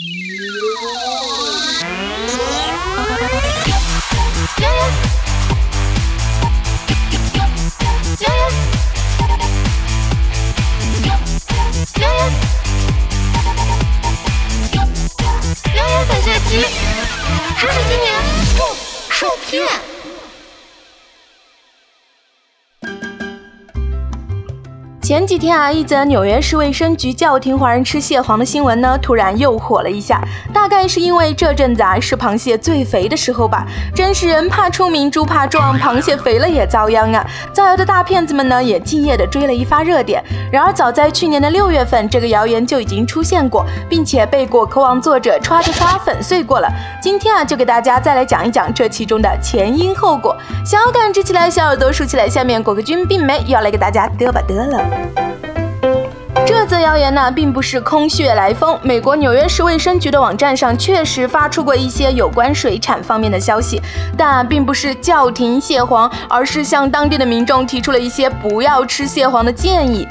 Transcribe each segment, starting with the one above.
爷爷，爷爷，爷爷，爷爷，爷爷，爷爷，爷爷，爷爷，前几天啊，一则纽约市卫生局叫停华人吃蟹黄的新闻呢，突然又火了一下。大概是因为这阵子啊是螃蟹最肥的时候吧，真是人怕出名猪怕壮，螃蟹肥了也遭殃啊！造谣的大骗子们呢也敬业的追了一发热点。然而早在去年的六月份，这个谣言就已经出现过，并且被果壳王作者刷刷刷粉碎过了。今天啊，就给大家再来讲一讲这其中的前因后果。小感知起来，小耳朵竖起来，下面果壳君并没要来给大家嘚吧嘚了。这则谣言呢，并不是空穴来风。美国纽约市卫生局的网站上确实发出过一些有关水产方面的消息，但并不是叫停蟹黄，而是向当地的民众提出了一些不要吃蟹黄的建议。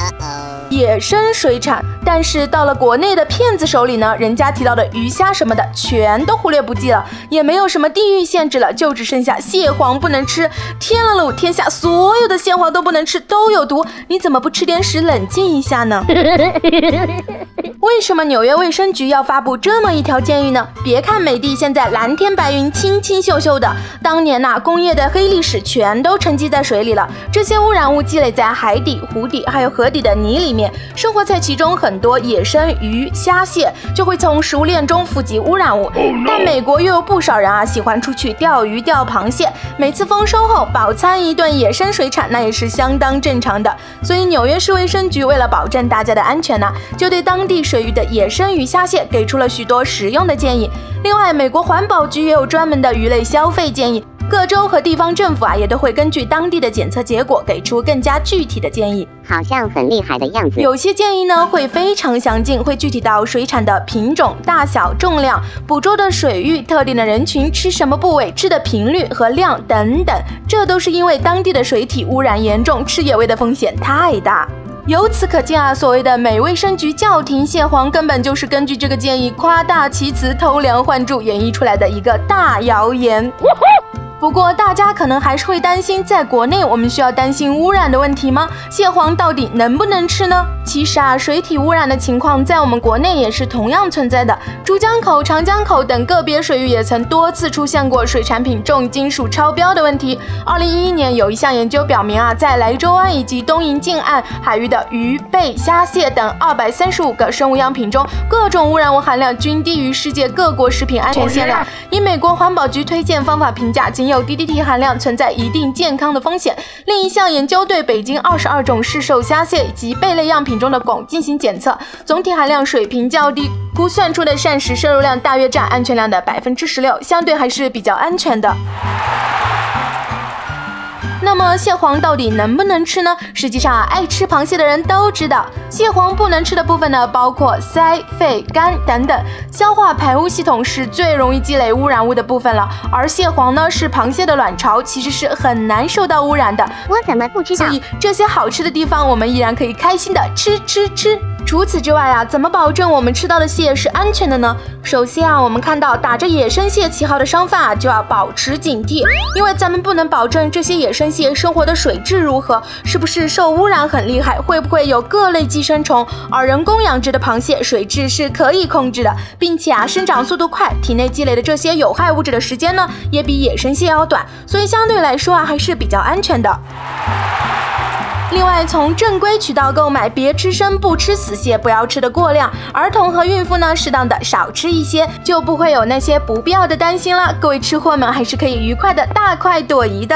野生水产，但是到了国内的骗子手里呢，人家提到的鱼虾什么的全都忽略不计了，也没有什么地域限制了，就只剩下蟹黄不能吃。天了噜，天下所有的蟹黄都不能吃，都有毒，你怎么不吃点屎冷静一下呢？为什么纽约卫生局要发布这么一条建议呢？别看美的现在蓝天白云、清清秀秀的，当年呐工业的黑历史全都沉积在水里了，这些污染物积累在海底、湖底还有河底的泥里面，生活在其中很多野生鱼虾蟹就会从食物链中富集污染物。但美国又有不少人啊喜欢出去钓鱼钓螃蟹，每次丰收后饱餐一顿野生水产，那也是相当正常的。所以纽约市卫生局为了保证大家的安全呢，就对当地。水域的野生鱼虾蟹给出了许多实用的建议。另外，美国环保局也有专门的鱼类消费建议。各州和地方政府啊，也都会根据当地的检测结果给出更加具体的建议。好像很厉害的样子。有些建议呢会非常详尽，会具体到水产的品种、大小、重量、捕捉的水域、特定的人群吃什么部位、吃的频率和量等等。这都是因为当地的水体污染严重，吃野味的风险太大。由此可见啊，所谓的美卫生局叫停蟹黄，根本就是根据这个建议夸大其词、偷梁换柱演绎出来的一个大谣言。不过，大家可能还是会担心，在国内我们需要担心污染的问题吗？蟹黄到底能不能吃呢？其实啊，水体污染的情况在我们国内也是同样存在的。珠江口、长江口等个别水域也曾多次出现过水产品重金属超标的问题。二零一一年有一项研究表明啊，在莱州湾以及东营近岸海域的鱼、贝、虾蟹等二百三十五个生物样品中，各种污染物含量均低于世界各国食品安全限量。以美国环保局推荐方法评价，仅有 DDT 含量存在一定健康的风险。另一项研究对北京二十二种市售虾蟹及贝类样中的汞进行检测，总体含量水平较低，估算出的膳食摄入量大约占安全量的百分之十六，相对还是比较安全的。那么蟹黄到底能不能吃呢？实际上啊，爱吃螃蟹的人都知道，蟹黄不能吃的部分呢，包括鳃、肺、肝等等。消化排污系统是最容易积累污染物的部分了，而蟹黄呢，是螃蟹的卵巢，其实是很难受到污染的。我怎么不知道？所以这些好吃的地方，我们依然可以开心的吃吃吃。除此之外啊，怎么保证我们吃到的蟹是安全的呢？首先啊，我们看到打着野生蟹旗号的商贩啊，就要保持警惕，因为咱们不能保证这些野生蟹生活的水质如何，是不是受污染很厉害，会不会有各类寄生虫。而人工养殖的螃蟹水质是可以控制的，并且啊，生长速度快，体内积累的这些有害物质的时间呢，也比野生蟹要短，所以相对来说啊，还是比较安全的。另外，从正规渠道购买，别吃生不吃死蟹，不要吃的过量。儿童和孕妇呢，适当的少吃一些，就不会有那些不必要的担心了。各位吃货们，还是可以愉快的大快朵颐的。